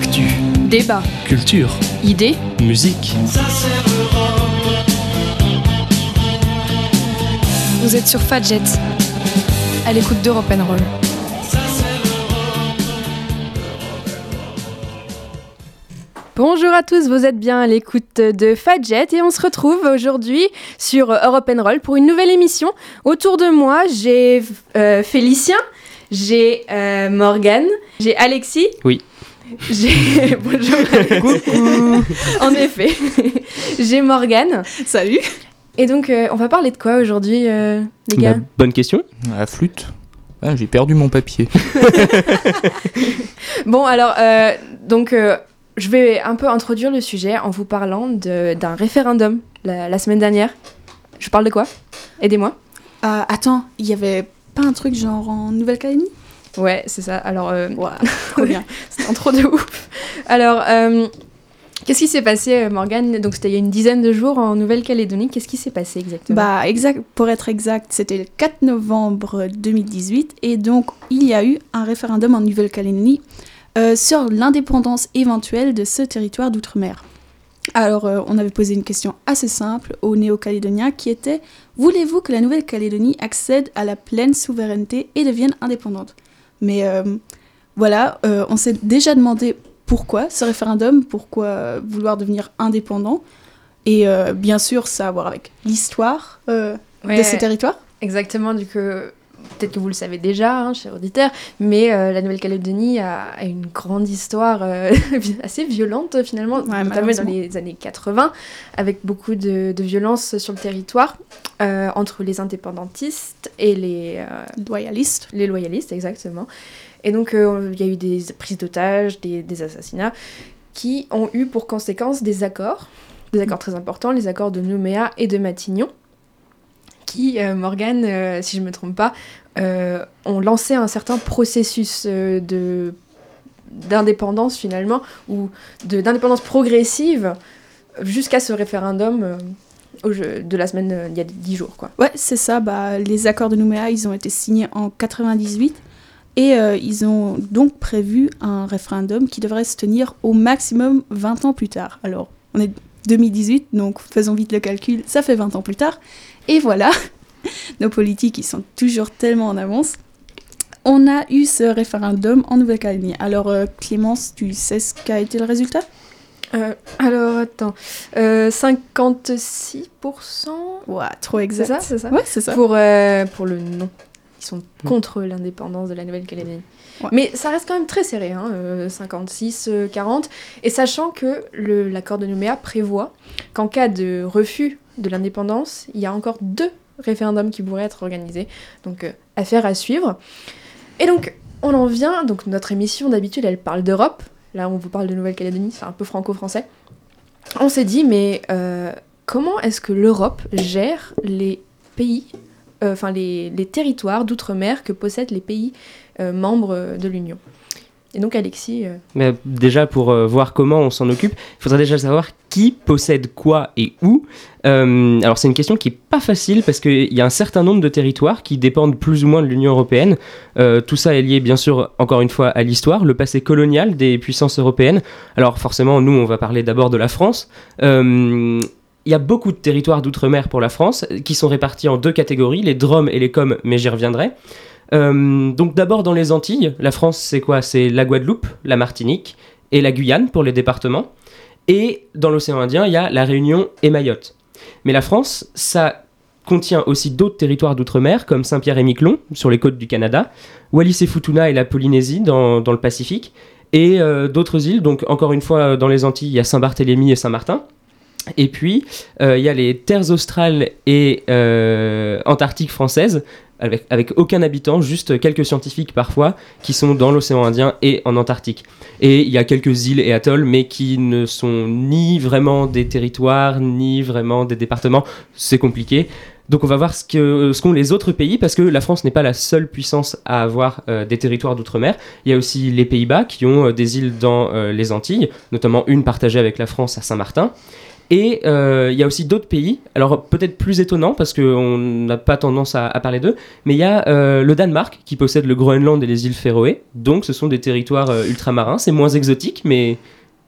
Actu, Débat, culture, idées, musique. vous êtes sur Fadjet, à l'écoute d'Europe Roll. Bonjour à tous, vous êtes bien à l'écoute de Fadjet et on se retrouve aujourd'hui sur Europe Roll pour une nouvelle émission. Autour de moi, j'ai euh, Félicien, j'ai euh, Morgane, j'ai Alexis. Oui. J'ai bonjour. en effet, j'ai Morgane. Salut Et donc, euh, on va parler de quoi aujourd'hui, euh, les gars? Bah, bonne question. La flûte Ah, J'ai perdu mon papier. Bon, alors, euh, donc, euh, je vais un peu introduire le sujet en vous parlant de- d'un référendum la, la semaine dernière. Je parle de quoi? Aidez-moi. Euh, Attends, il y avait pas un truc genre en Nouvelle-Calédonie? Ouais, c'est ça. Alors, euh, trop bien. c'est un trop de ouf. Alors, euh, qu'est-ce qui s'est passé, euh, Morgane? Donc, c'était il y a une dizaine de jours en Nouvelle-Calédonie. Qu'est-ce qui s'est passé exactement? Bah, exact, pour être exact, c'était le 4 novembre 2018 et donc il y a eu un référendum en Nouvelle-Calédonie euh, sur l'indépendance éventuelle de ce territoire d'outre-mer. Alors, euh, on avait posé une question assez simple aux néo-calédoniens qui était Voulez-vous que la Nouvelle-Calédonie accède à la pleine souveraineté et devienne indépendante? Mais euh, voilà, euh, on s'est déjà demandé pourquoi ce référendum, pourquoi vouloir devenir indépendant. Et euh, bien sûr, ça a à voir avec l'histoire Ouais, de ces territoires. Exactement, du coup, peut-être que vous le savez déjà, hein, cher auditeur, mais euh, la Nouvelle-Calédonie a, a une grande histoire euh, assez violente finalement, Ouais, notamment dans les années 80, avec beaucoup de, de violence sur le territoire euh, entre les indépendantistes et les, euh, Loyaliste. les loyalistes, exactement. Et donc, il y a eu des prises d'otages, des, des assassinats, qui ont eu pour conséquence des accords, des accords très importants, les accords de Nouméa et de Matignon, qui, euh, Morgane, euh, si je ne me trompe pas, euh, ont lancé un certain processus euh, de d'indépendance finalement, ou d'indépendance progressive, jusqu'à ce référendum de la semaine, il y a 10 jours, quoi. Ouais, c'est ça. Bah, les accords de Nouméa, ils ont été signés en 98 et ils ont donc prévu un référendum qui devrait se tenir au maximum 20 ans plus tard. Alors, on est 2018, donc faisons vite le calcul, ça fait 20 ans plus tard. Et voilà, nos politiques, ils sont toujours tellement en avance. On a eu ce référendum en Nouvelle-Calédonie. Alors, euh, Clémence, tu sais ce qu'a été le résultat? Euh, alors, attends. Euh, 56% Ouah, trop C'est exact. ça, c'est ça? Ouais, c'est ça. pour, euh, pour le non. Ils sont contre l'indépendance de la Nouvelle-Calédonie. Ouais. Mais ça reste quand même très serré, hein, euh, 56-40. Et sachant que l'accord de Nouméa prévoit qu'en cas de refus de l'indépendance, il y a encore deux référendums qui pourraient être organisés. Donc, euh, affaire à suivre. Et donc, on en vient. Donc, notre émission d'habitude, elle parle d'Europe. Là, on vous parle de Nouvelle-Calédonie, c'est un peu franco-français. On s'est dit, mais euh, comment est-ce que l'Europe gère les pays, euh, enfin les, territoires d'outre-mer que possèdent les pays membres de l'Union? Et donc, Alexis, euh, Mais déjà, pour euh, voir comment on s'en occupe, il faudrait déjà savoir qui possède quoi et où. Euh, alors, c'est une question qui est pas facile parce qu'il y a un certain nombre de territoires qui dépendent plus ou moins de l'Union européenne. Tout ça est lié, bien sûr, encore une fois, à l'histoire, le passé colonial des puissances européennes. Alors, forcément, nous, on va parler d'abord de la France. Il y a beaucoup de territoires d'outre-mer pour la France qui sont répartis en deux catégories, les DROM et les COM, mais j'y reviendrai. Euh, donc d'abord dans les Antilles, la France c'est quoi? C'est la Guadeloupe, la Martinique et la Guyane pour les départements. Et dans l'océan Indien, il y a la Réunion et Mayotte. Mais la France, ça contient aussi d'autres territoires d'outre-mer comme Saint-Pierre et Miquelon sur les côtes du Canada, Wallis et Futuna et la Polynésie dans, le Pacifique, et euh, d'autres îles. Donc encore une fois dans les Antilles, il y a Saint-Barthélemy et Saint-Martin. Et puis, euh, il y a les terres australes et euh, antarctiques françaises, avec, aucun habitant, juste quelques scientifiques parfois, qui sont dans l'océan Indien et en Antarctique. Et il y a quelques îles et atolls, mais qui ne sont ni vraiment des territoires, ni vraiment des départements. C'est compliqué. Donc on va voir ce que qu'ont les autres pays, parce que la France n'est pas la seule puissance à avoir euh, des territoires d'outre-mer. Il y a aussi les Pays-Bas qui ont euh, des îles dans euh, les Antilles, notamment une partagée avec la France à Saint-Martin. Et euh, il y a aussi d'autres pays, alors peut-être plus étonnant parce qu'on n'a pas tendance à, à parler d'eux, mais il y a euh, le Danemark qui possède le Groenland et les îles Féroé, donc ce sont des territoires euh, ultramarins, c'est moins exotique, mais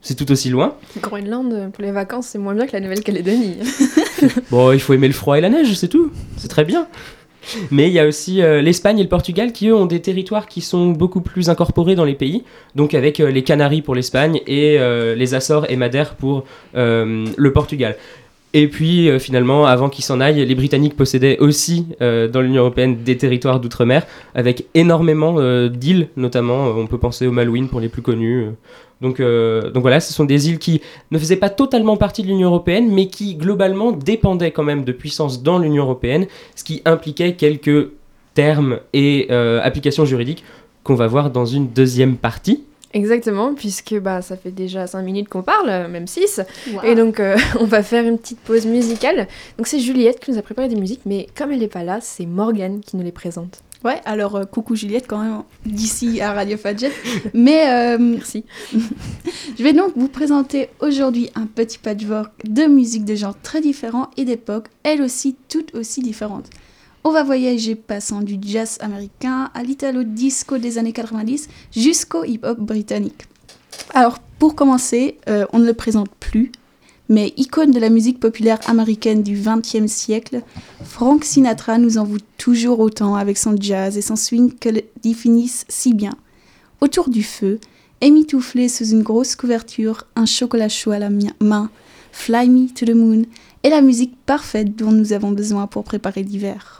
c'est tout aussi loin. Groenland, pour les vacances, c'est moins bien que la Nouvelle-Calédonie. Bon, il faut aimer le froid et la neige, c'est tout, c'est très bien. Mais il y a aussi euh, l'Espagne et le Portugal qui, eux, ont des territoires qui sont beaucoup plus incorporés dans les pays. Donc avec euh, les Canaries pour l'Espagne et euh, les Açores et Madère pour le Portugal. Et puis euh, finalement, avant qu'ils s'en aillent, les Britanniques possédaient aussi euh, dans l'Union Européenne des territoires d'outre-mer avec énormément euh, d'îles, notamment on peut penser aux Malouines pour les plus connus. Donc, donc voilà, ce sont des îles qui ne faisaient pas totalement partie de l'Union Européenne, mais qui globalement dépendaient quand même de puissances dans l'Union Européenne, ce qui impliquait quelques termes et applications juridiques qu'on va voir dans une deuxième partie. Exactement, puisque bah, ça fait déjà 5 minutes qu'on parle, même 6. Et donc, euh, on va faire une petite pause musicale. Donc, c'est Juliette qui nous a préparé des musiques, mais comme elle n'est pas là, c'est Morgane qui nous les présente. Ouais, alors euh, coucou Juliette quand même d'ici à Radio Fadjet. Mais euh, Merci. je vais donc vous présenter aujourd'hui un petit patchwork de musiques de genres très différents et d'époques, elles aussi toutes aussi différentes. On va voyager passant du jazz américain à l'italo disco des années 90 jusqu'au hip-hop britannique. Alors pour commencer, euh, on ne le présente plus, mais icône de la musique populaire américaine du XXe siècle, Frank Sinatra nous en vaut toujours autant avec son jazz et son swing que le définissent si bien. Autour du feu, émitouflé sous une grosse couverture, un chocolat chaud à la main, Fly Me to the Moon est la musique parfaite dont nous avons besoin pour préparer l'hiver.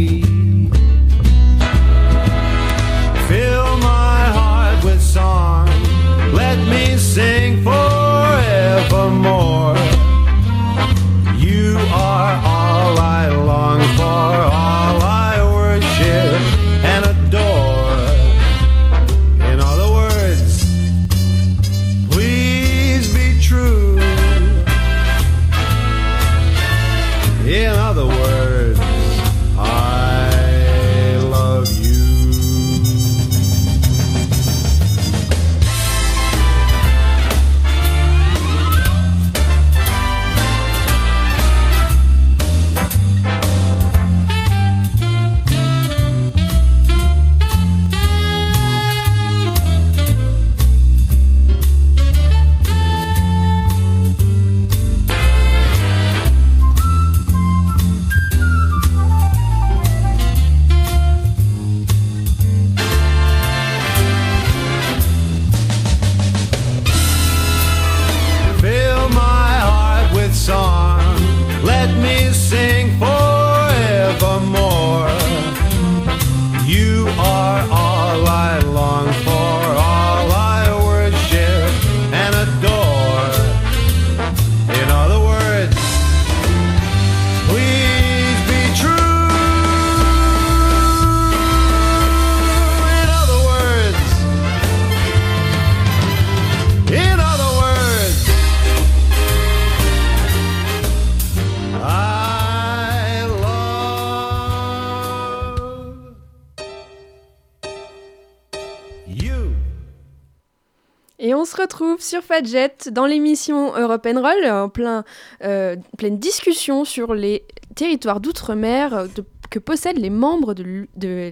Sur Fadjet dans l'émission Europe Roll en plein, euh, pleine discussion sur les territoires d'outre-mer que possèdent les membres de, de,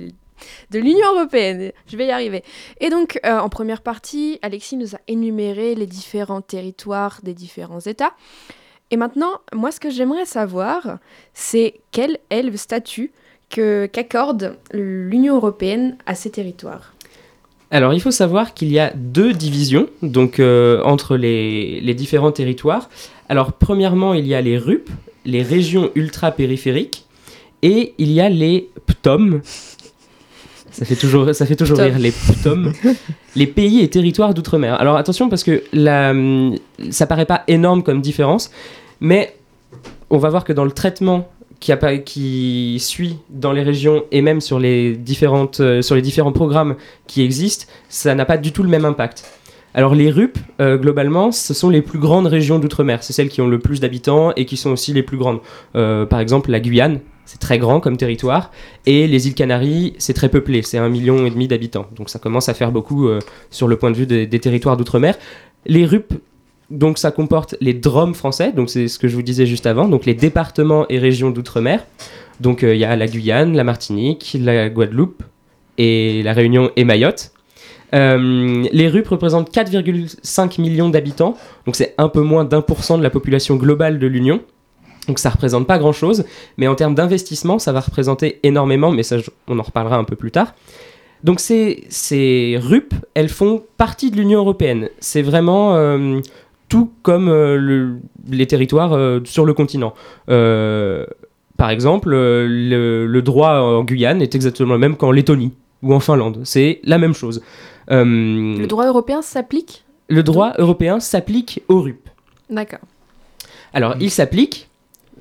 l'Union Européenne. Je vais y arriver. Et donc, euh, en première partie, Alexis nous a énuméré les différents territoires des différents États. Et maintenant, moi, ce que j'aimerais savoir, c'est quel est le statut qu'accorde l'Union Européenne à ces territoires? Alors, il faut savoir qu'il y a deux divisions donc euh, entre les, les différents territoires. Alors, premièrement, il y a les RUP, les régions ultra-périphériques, et il y a les PTOM. Ça fait toujours, ça fait toujours rire les tomes. les pays et territoires d'outre-mer. Alors attention parce que la, hum, ça paraît pas énorme comme différence, mais on va voir que dans le traitement qui, suit dans les régions et même sur les, différentes, euh, sur les différents programmes qui existent, ça n'a pas du tout le même impact. Alors les RUP, euh, globalement, ce sont les plus grandes régions d'outre-mer. C'est celles qui ont le plus d'habitants et qui sont aussi les plus grandes. Euh, par exemple, la Guyane, c'est très grand comme territoire. Et les îles Canaries, c'est très peuplé, c'est un million et demi d'habitants. Donc ça commence à faire beaucoup sur le point de vue des territoires d'outre-mer. Les RUP, donc ça comporte les DROM français, donc c'est ce que je vous disais juste avant, donc les départements et régions d'outre-mer. Donc euh, il y a la Guyane, la Martinique, la Guadeloupe et la Réunion et Mayotte. Euh, les RUP représentent 4,5 millions d'habitants, donc c'est un peu moins d'un pour cent de la population globale de l'Union. Donc ça représente pas grand chose, mais en termes d'investissement, ça va représenter énormément, mais ça, on en reparlera un peu plus tard. Donc ces, ces RUP, elles font partie de l'Union européenne. C'est vraiment euh, tout comme euh, le- les territoires euh, sur le continent. Euh, par exemple, le, le droit en Guyane est exactement le même qu'en Lettonie ou en Finlande. C'est la même chose. Le droit européen s'applique le droit européen s'applique aux RUP. D'accord. Alors, il s'applique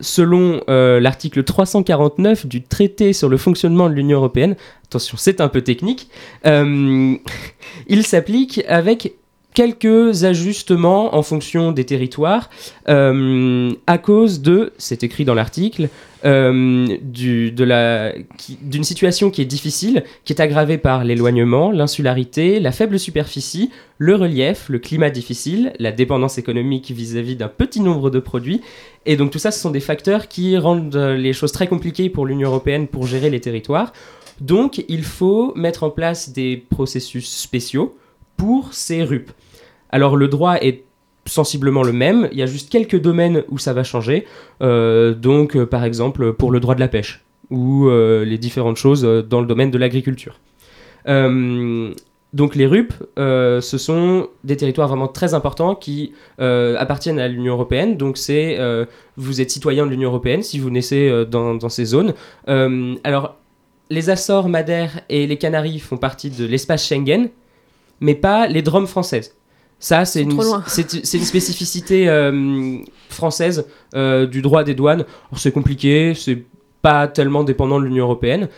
selon euh, l'article 349 du traité sur le fonctionnement de l'Union européenne. Attention, c'est un peu technique. Euh, il s'applique avec quelques ajustements en fonction des territoires euh, à cause de, c'est écrit dans l'article, euh, d'une situation qui est difficile, qui est aggravée par l'éloignement, l'insularité, la faible superficie, le relief, le climat difficile, la dépendance économique vis-à-vis d'un petit nombre de produits. Et donc tout ça, ce sont des facteurs qui rendent euh, les choses très compliquées pour l'Union européenne pour gérer les territoires. Donc il faut mettre en place des processus spéciaux pour ces RUP. Alors le droit est sensiblement le même, il y a juste quelques domaines où ça va changer. Euh, donc euh, par exemple pour le droit de la pêche ou euh, les différentes choses dans le domaine de l'agriculture. Donc les RUP, ce sont des territoires vraiment très importants qui appartiennent à l'Union européenne. Donc c'est vous êtes citoyen de l'Union européenne si vous naissez dans, dans ces zones. Alors les Açores, Madère et les Canaries font partie de l'espace Schengen, mais pas les Drômes françaises. Ça, c'est une, spécificité euh, française euh, du droit des douanes. C'est compliqué, c'est pas tellement dépendant de l'Union européenne.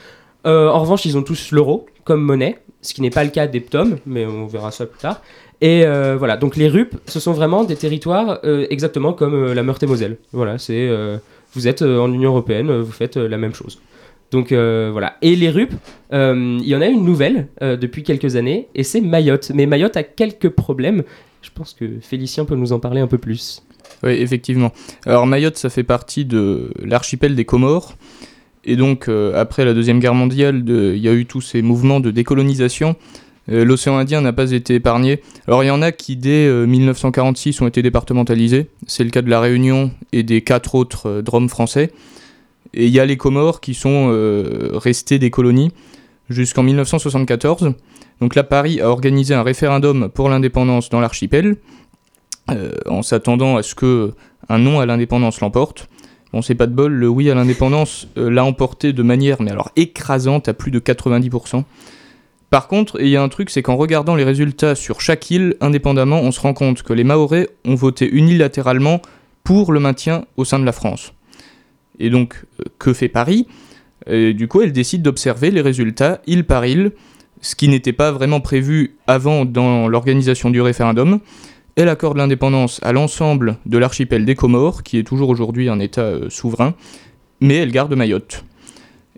Euh, en revanche, ils ont tous l'euro comme monnaie, ce qui n'est pas le cas des PTOM, mais on verra ça plus tard. Et voilà, donc les RUP, ce sont vraiment des territoires exactement comme la Meurthe-et-Moselle. Voilà, c'est vous êtes en Union européenne, vous faites la même chose. Donc euh, voilà. Et les RUP, euh, il y en a une nouvelle euh, depuis quelques années, et c'est Mayotte. Mais Mayotte a quelques problèmes. Je pense que Félicien peut nous en parler un peu plus. Oui, effectivement. Alors Mayotte, ça fait partie de l'archipel des Comores. Et donc, après la Deuxième Guerre mondiale, il y a eu tous ces mouvements de décolonisation. L'océan Indien n'a pas été épargné. Alors, il y en a qui, dès euh, 1946, ont été départementalisés. C'est le cas de la Réunion et des quatre autres DROM français. Et il y a les Comores qui sont euh, restés des colonies jusqu'en 1974. Donc là, Paris a organisé un référendum pour l'indépendance dans l'archipel, euh, en s'attendant à ce que un non à l'indépendance l'emporte. Bon, c'est pas de bol, le oui à l'indépendance euh, l'a emporté de manière, mais alors écrasante, à plus de 90%. Par contre, il y a un truc, c'est qu'en regardant les résultats sur chaque île, indépendamment, on se rend compte que les Mahorais ont voté unilatéralement pour le maintien au sein de la France. Et donc, euh, que fait Paris? Du coup, elle décide d'observer les résultats île par île, ce qui n'était pas vraiment prévu avant dans l'organisation du référendum. Elle accorde l'indépendance à l'ensemble de l'archipel des Comores, qui est toujours aujourd'hui un État euh, souverain, mais elle garde Mayotte.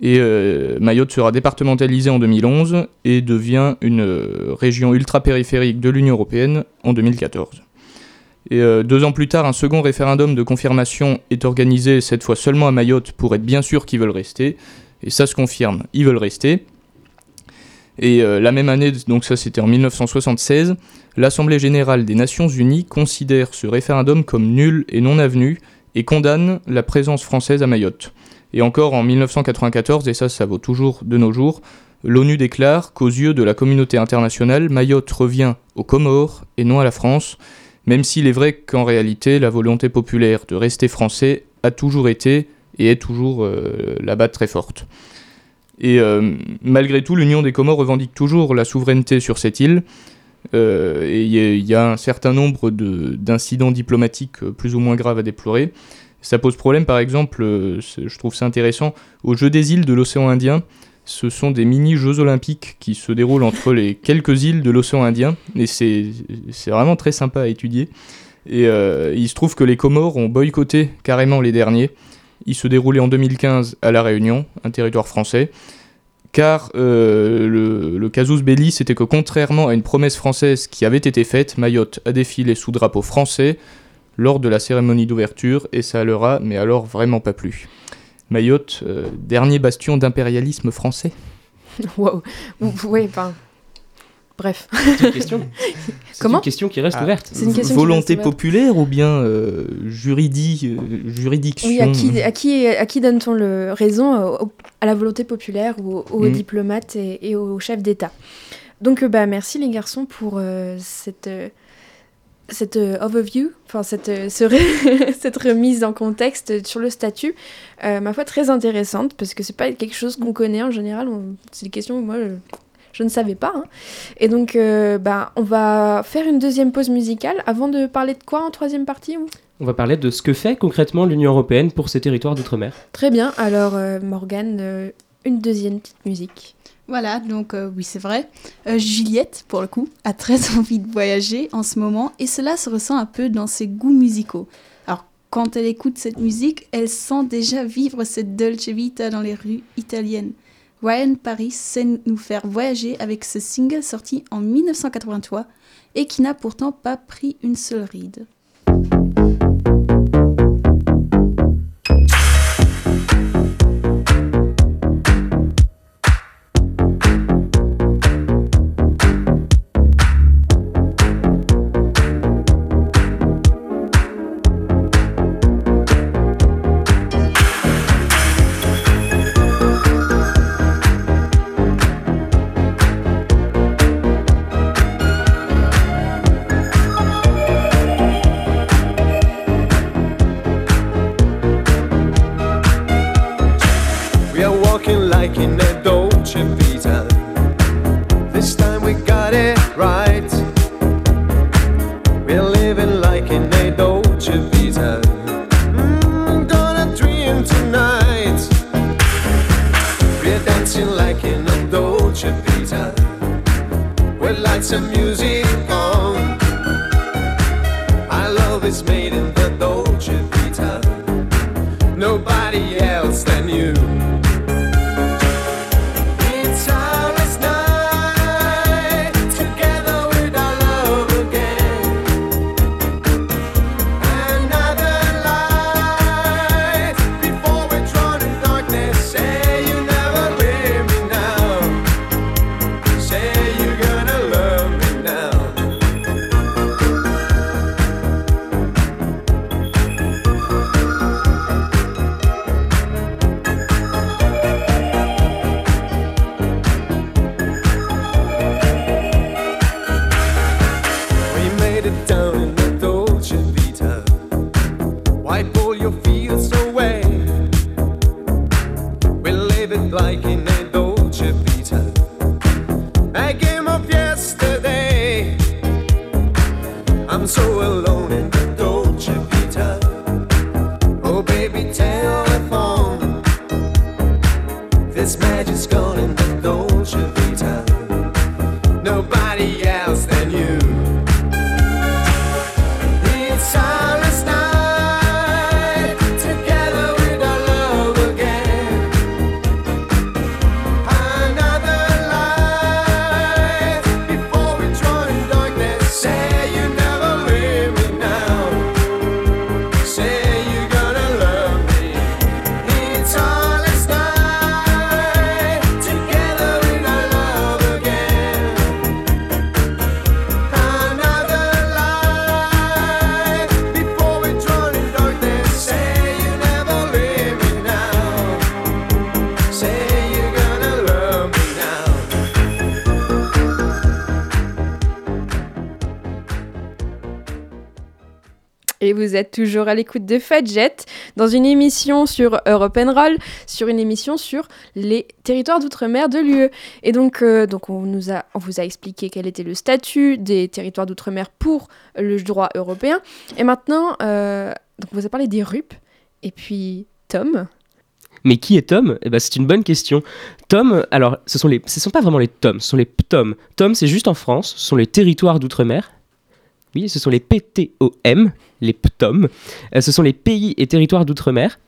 Et euh, Mayotte sera départementalisée en 2011 et devient une région ultra-périphérique de l'Union européenne en 2014. Et euh, deux ans plus tard, un second référendum de confirmation est organisé, cette fois seulement à Mayotte, pour être bien sûr qu'ils veulent rester. Et ça se confirme, ils veulent rester. Et euh, la même année, donc ça c'était en 1976, l'Assemblée générale des Nations unies considère ce référendum comme nul et non avenu et condamne la présence française à Mayotte. Et encore en 1994, et ça ça vaut toujours de nos jours, l'ONU déclare qu'aux yeux de la communauté internationale, Mayotte revient aux Comores et non à la France, même s'il est vrai qu'en réalité la volonté populaire de rester français a toujours été et est toujours euh, là-bas très forte. Et euh, malgré tout, l'Union des Comores revendique toujours la souveraineté sur cette île. Euh, et il y, y a un certain nombre de- d'incidents diplomatiques plus ou moins graves à déplorer. Ça pose problème, par exemple, je trouve ça intéressant, au Jeux des îles de l'océan Indien, ce sont des mini-jeux olympiques qui se déroulent entre les quelques îles de l'océan Indien, et c'est vraiment très sympa à étudier. Et euh, il se trouve que les Comores ont boycotté carrément les derniers. Ils se déroulaient en 2015 à La Réunion, un territoire français, car euh, le, le casus belli, c'était que contrairement à une promesse française qui avait été faite, Mayotte a défilé sous drapeau français lors de la cérémonie d'ouverture, et ça leur a, mais alors vraiment pas plu. Mayotte, euh, dernier bastion d'impérialisme français. Waouh. Oui, enfin. Bref. C'est une question. Comment une question qui reste Ah. ouverte. C'est une question Volonté reste ouverte. populaire ou bien euh, juridi- euh, juridiction? Oui, à qui, à qui, à qui donne-t-on le raison? Euh, au- À la volonté populaire ou aux, aux Mm. diplomates et, et aux chefs d'État Donc, euh, bah, merci les garçons pour euh, cette, euh, cette euh, overview, enfin cette, euh, ce re- cette remise en contexte sur le statut, euh, ma foi très intéressante parce que c'est pas quelque chose qu'on connaît en général. C'est des questions que moi je, je ne savais pas. hein. Et donc, euh, bah, on va faire une deuxième pause musicale avant de parler de quoi en troisième partie ou On va parler de ce que fait concrètement l'Union européenne pour ces territoires d'outre-mer. Très bien, alors euh, Morgane, une deuxième petite musique. Voilà, donc euh, oui, c'est vrai. Euh, Juliette, pour le coup, a très envie de voyager en ce moment et cela se ressent un peu dans ses goûts musicaux. Alors, quand elle écoute cette musique, elle sent déjà vivre cette Dolce Vita dans les rues italiennes. Ryan Paris sait nous faire voyager avec ce single sorti en 1983 et qui n'a pourtant pas pris une seule ride. With lights and music on. Our love is made in the Dolce like in a Dolce vous êtes toujours à l'écoute de Fadjet dans une émission sur Europe Roll, sur une émission sur les territoires d'outre-mer de l'UE. Et donc, euh, donc on, vous a expliqué quel était le statut des territoires d'outre-mer pour le droit européen. Et maintenant, euh, on vous a parlé des RUP. Et puis, Tom, Mais qui est Tom? Eh ben, C'est une bonne question. Tom, alors, ce sont les, ce sont pas vraiment les Tom, ce sont les PTOM. Tom, c'est juste en France, ce sont les territoires d'outre-mer. Oui, ce sont les PTOM, les PTOM. Euh, ce sont les pays et territoires d'outre-mer.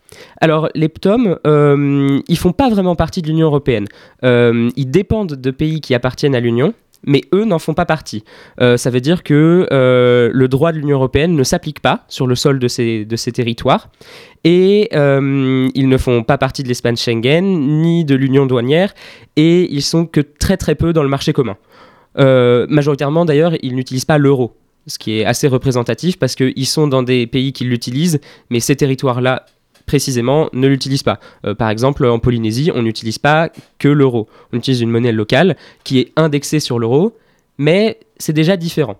Alors, les PTOM, euh, ils font pas vraiment partie de l'Union européenne. Euh, ils dépendent de pays qui appartiennent à l'Union, mais eux n'en font pas partie. Euh, ça veut dire que le droit de l'Union européenne ne s'applique pas sur le sol de ces, de ces territoires et ils ne font pas partie de l'espace Schengen ni de l'Union douanière et ils sont que très très peu dans le marché commun. Majoritairement d'ailleurs, ils n'utilisent pas l'euro, ce qui est assez représentatif parce qu'ils sont dans des pays qui l'utilisent, mais ces territoires-là précisément ne l'utilisent pas. Euh, par exemple, en Polynésie, on n'utilise pas que l'euro. On utilise une monnaie locale qui est indexée sur l'euro, mais c'est déjà différent.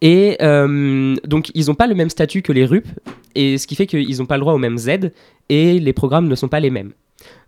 Et euh, donc, ils n'ont pas le même statut que les RUP, et ce qui fait qu'ils n'ont pas le droit aux mêmes aides, et les programmes ne sont pas les mêmes.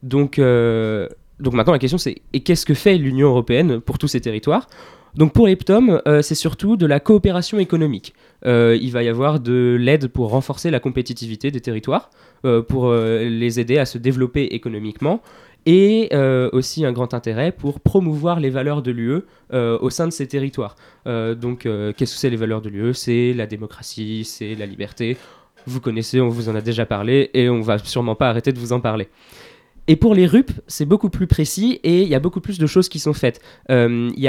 Donc, euh, donc maintenant, la question c'est et qu'est-ce que fait l'Union européenne pour tous ces territoires? Donc pour les PTOM, euh, c'est surtout de la coopération économique. Euh, il va y avoir de l'aide pour renforcer la compétitivité des territoires, euh, pour les aider à se développer économiquement, et aussi un grand intérêt pour promouvoir les valeurs de l'UE au sein de ces territoires. Donc qu'est-ce que c'est les valeurs de l'UE? C'est la démocratie, c'est la liberté. Vous connaissez, on vous en a déjà parlé, et on va sûrement pas arrêter de vous en parler. Et pour les RUP, c'est beaucoup plus précis et il y a beaucoup plus de choses qui sont faites. Euh, Il y,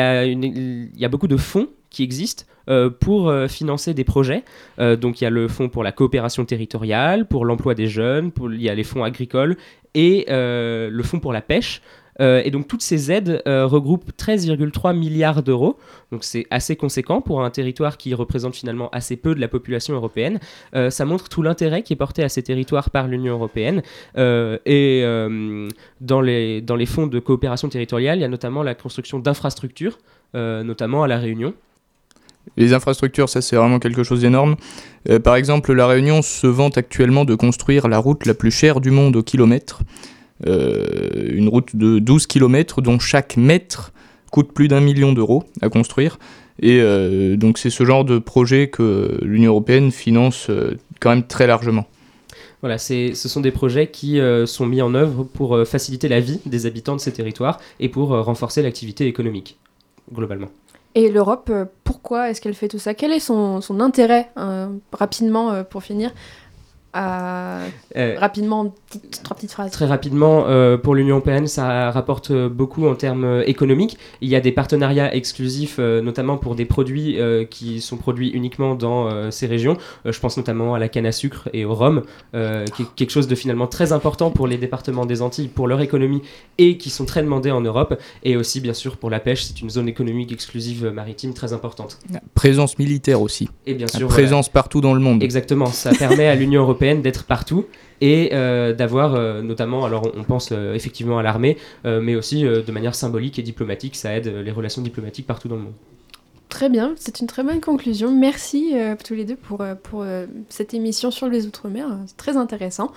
a beaucoup de fonds qui existent euh, pour euh, financer des projets. Donc il y a le fonds pour la coopération territoriale, pour l'emploi des jeunes, il y a les fonds agricoles et le fonds pour la pêche. Euh, et donc toutes ces aides euh, regroupent 13,3 milliards d'euros. Donc c'est assez conséquent pour un territoire qui représente finalement assez peu de la population européenne. Euh, ça montre tout l'intérêt qui est porté à ces territoires par l'Union européenne. Et dans, les, dans les fonds de coopération territoriale, il y a notamment la construction d'infrastructures, notamment à La Réunion. Les infrastructures, ça c'est vraiment quelque chose d'énorme. Par exemple, La Réunion se vante actuellement de construire la route la plus chère du monde au kilomètre. Euh, une route de 12 km dont chaque mètre coûte plus d'un million d'euros à construire. Et euh, donc c'est ce genre de projet que l'Union européenne finance euh, quand même très largement. Voilà, c'est- ce sont des projets qui euh, sont mis en œuvre pour euh, faciliter la vie des habitants de ces territoires et pour euh, renforcer l'activité économique, globalement. Et l'Europe, pourquoi est-ce qu'elle fait tout ça? Quel est son, son intérêt, euh, rapidement, euh, pour finir? Euh, Rapidement, petites- trois petites phrases. Très rapidement, euh, pour l'Union européenne, ça rapporte euh, beaucoup en termes économiques. Il y a des partenariats exclusifs, euh, notamment pour des produits euh, qui sont produits uniquement dans euh, ces régions. Euh, je pense notamment à la canne à sucre et au rhum, euh, qui est quelque chose de finalement très important pour les départements des Antilles, pour leur économie, et qui sont très demandés en Europe. Et aussi, bien sûr, pour la pêche, c'est une zone économique exclusive maritime très importante. Présence militaire aussi. Et bien La sûr, voilà. présence partout dans le monde. Exactement, ça permet à l'Union européenne d'être partout et euh, d'avoir euh, notamment, alors on, pense euh, effectivement à l'armée, euh, mais aussi euh, de manière symbolique et diplomatique, ça aide les relations diplomatiques partout dans le monde. Très bien, c'est une très bonne conclusion. Merci euh, tous les deux pour, pour euh, cette émission sur les Outre-mer. C'est très intéressant.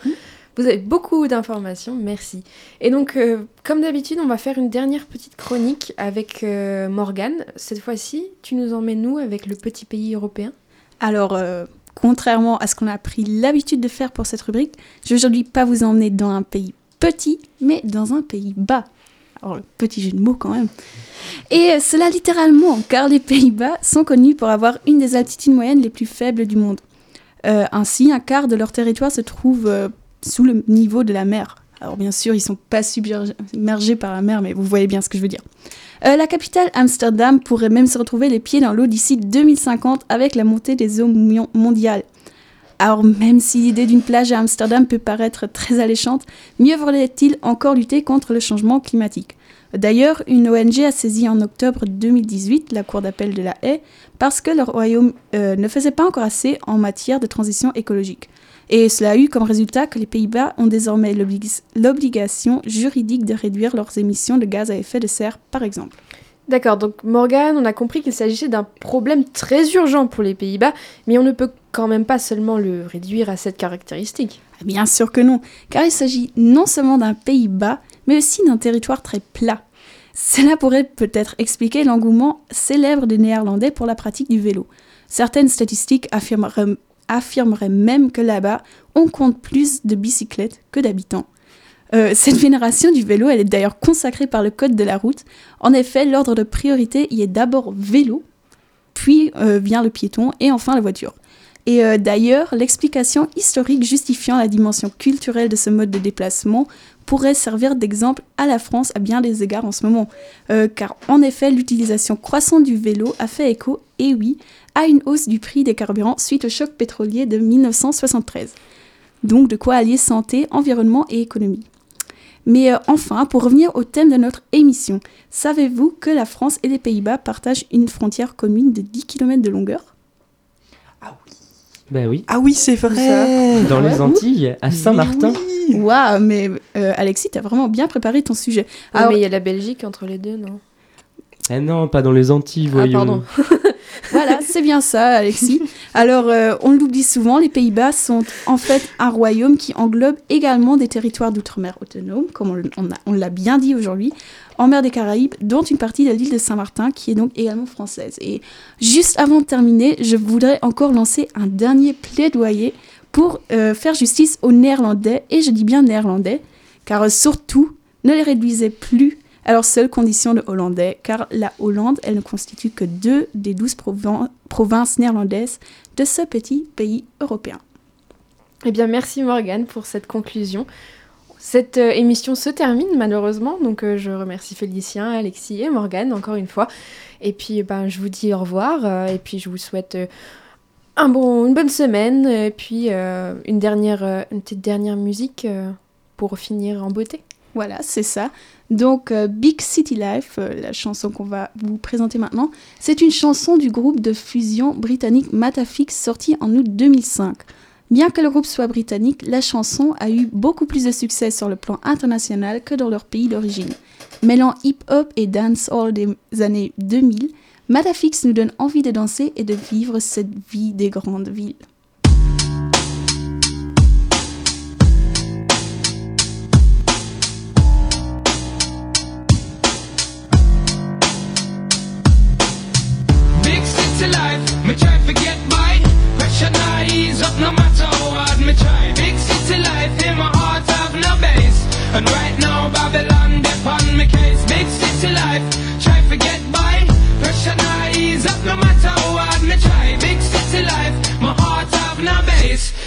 Vous avez beaucoup d'informations, merci. Et donc, euh, comme d'habitude, on va faire une dernière petite chronique avec euh, Morgane. Cette fois-ci, tu nous emmènes nous avec le petit pays européen? Alors, euh, contrairement à ce qu'on a pris l'habitude de faire pour cette rubrique, je vais aujourd'hui pas vous emmener dans un pays petit, mais dans un pays bas. Alors, petit jeu de mots quand même. Et euh, cela littéralement, car les Pays-Bas sont connus pour avoir une des altitudes moyennes les plus faibles du monde. Euh, ainsi, un quart de leur territoire se trouve euh, sous le niveau de la mer. Alors bien sûr, ils sont pas submergés par la mer, mais vous voyez bien ce que je veux dire. Euh, la capitale Amsterdam pourrait même se retrouver les pieds dans l'eau d'ici 2050 avec la montée des eaux mo- mondiales. Alors même si l'idée d'une plage à Amsterdam peut paraître très alléchante, mieux vaudrait-il encore lutter contre le changement climatique. D'ailleurs, une ONG a saisi en octobre 2018 la Cour d'appel de la Haye parce que le Royaume euh, ne faisait pas encore assez en matière de transition écologique. Et cela a eu comme résultat que les Pays-Bas ont désormais l'oblig- l'obligation juridique de réduire leurs émissions de gaz à effet de serre, par exemple. D'accord, donc Morgane, on a compris qu'il s'agissait d'un problème très urgent pour les Pays-Bas, mais on ne peut quand même pas seulement le réduire à cette caractéristique. Bien sûr que non, car il s'agit non seulement d'un pays bas, mais aussi d'un territoire très plat. Cela pourrait peut-être expliquer l'engouement célèbre des Néerlandais pour la pratique du vélo. Certaines statistiques affirmeraient, affirmeraient même que là-bas, on compte plus de bicyclettes que d'habitants. Euh, cette vénération du vélo, elle est d'ailleurs consacrée par le Code de la route. En effet, l'ordre de priorité y est d'abord vélo, puis euh, vient le piéton et enfin la voiture. Et euh, d'ailleurs, l'explication historique justifiant la dimension culturelle de ce mode de déplacement pourrait servir d'exemple à la France à bien des égards en ce moment. Car en effet, l'utilisation croissante du vélo a fait écho, et oui, à une hausse du prix des carburants suite au choc pétrolier de 1973. Donc de quoi allier santé, environnement et économie. Mais euh, enfin, pour revenir au thème de notre émission, savez-vous que la France et les Pays-Bas partagent une frontière commune de 10 km de longueur? Ben oui. Ah oui, c'est vrai. Dans les Antilles, à Saint-Martin. Mais oui. Waouh, mais euh, Alexis, t'as vraiment bien préparé ton sujet. Ah, Alors, mais il y a la Belgique entre les deux, non? Ah non, pas dans les Antilles, Ah, voyons. pardon. Voilà, c'est bien ça, Alexis. Alors, euh, on l'oublie souvent, les Pays-Bas sont en fait un royaume qui englobe également des territoires d'outre-mer autonomes, comme on, l'a bien dit aujourd'hui, en mer des Caraïbes, dont une partie de l'île de Saint-Martin, qui est donc également française. Et juste avant de terminer, je voudrais encore lancer un dernier plaidoyer pour euh, faire justice aux Néerlandais, et je dis bien Néerlandais, car euh, surtout, ne les réduisez plus leur seule condition de Hollandais, car la Hollande, elle ne constitue que deux des douze provinces néerlandaises de ce petit pays européen. Eh bien, merci Morgane pour cette conclusion. Cette euh, émission se termine malheureusement, donc euh, je remercie Félicien, Alexis et Morgane encore une fois. Et puis, ben, je vous dis au revoir euh, et puis je vous souhaite un bon, une bonne semaine et puis une, dernière, une petite dernière musique pour finir en beauté. Voilà, c'est ça. Donc, euh, Big City Life, euh, la chanson qu'on va vous présenter maintenant, c'est une chanson du groupe de fusion britannique Matafix sortie en août 2005. Bien que le groupe soit britannique, la chanson a eu beaucoup plus de succès sur le plan international que dans leur pays d'origine. Mêlant hip-hop et dancehall des années 2000, Matafix nous donne envie de danser et de vivre cette vie des grandes villes.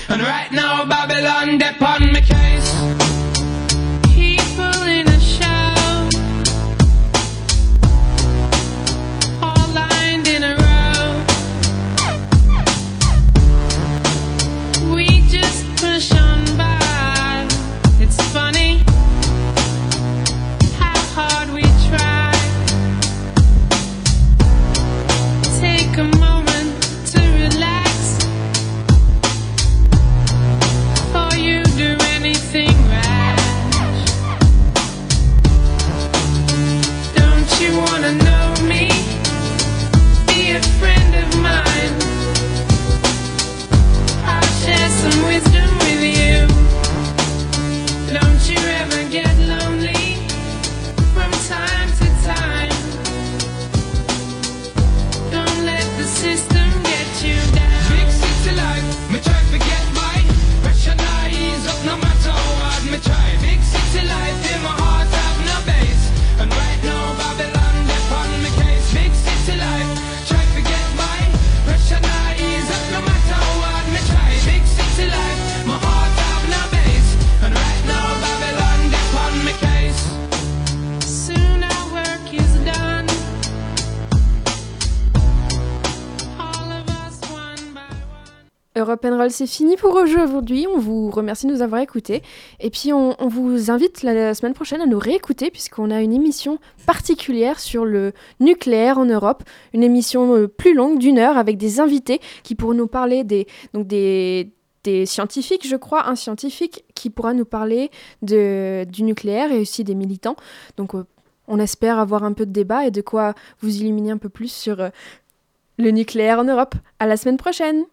And right now Babylon dip on me case. C'est fini pour aujourd'hui. On vous remercie de nous avoir écoutés. Et puis, on, vous invite la, la semaine prochaine à nous réécouter, puisqu'on a une émission particulière sur le nucléaire en Europe. Une émission euh, plus longue, d'une heure, avec des invités qui pourront nous parler des, donc des, des scientifiques, je crois, un scientifique qui pourra nous parler de, du nucléaire et aussi des militants. Donc, euh, on espère avoir un peu de débat et de quoi vous illuminer un peu plus sur euh, le nucléaire en Europe. À la semaine prochaine!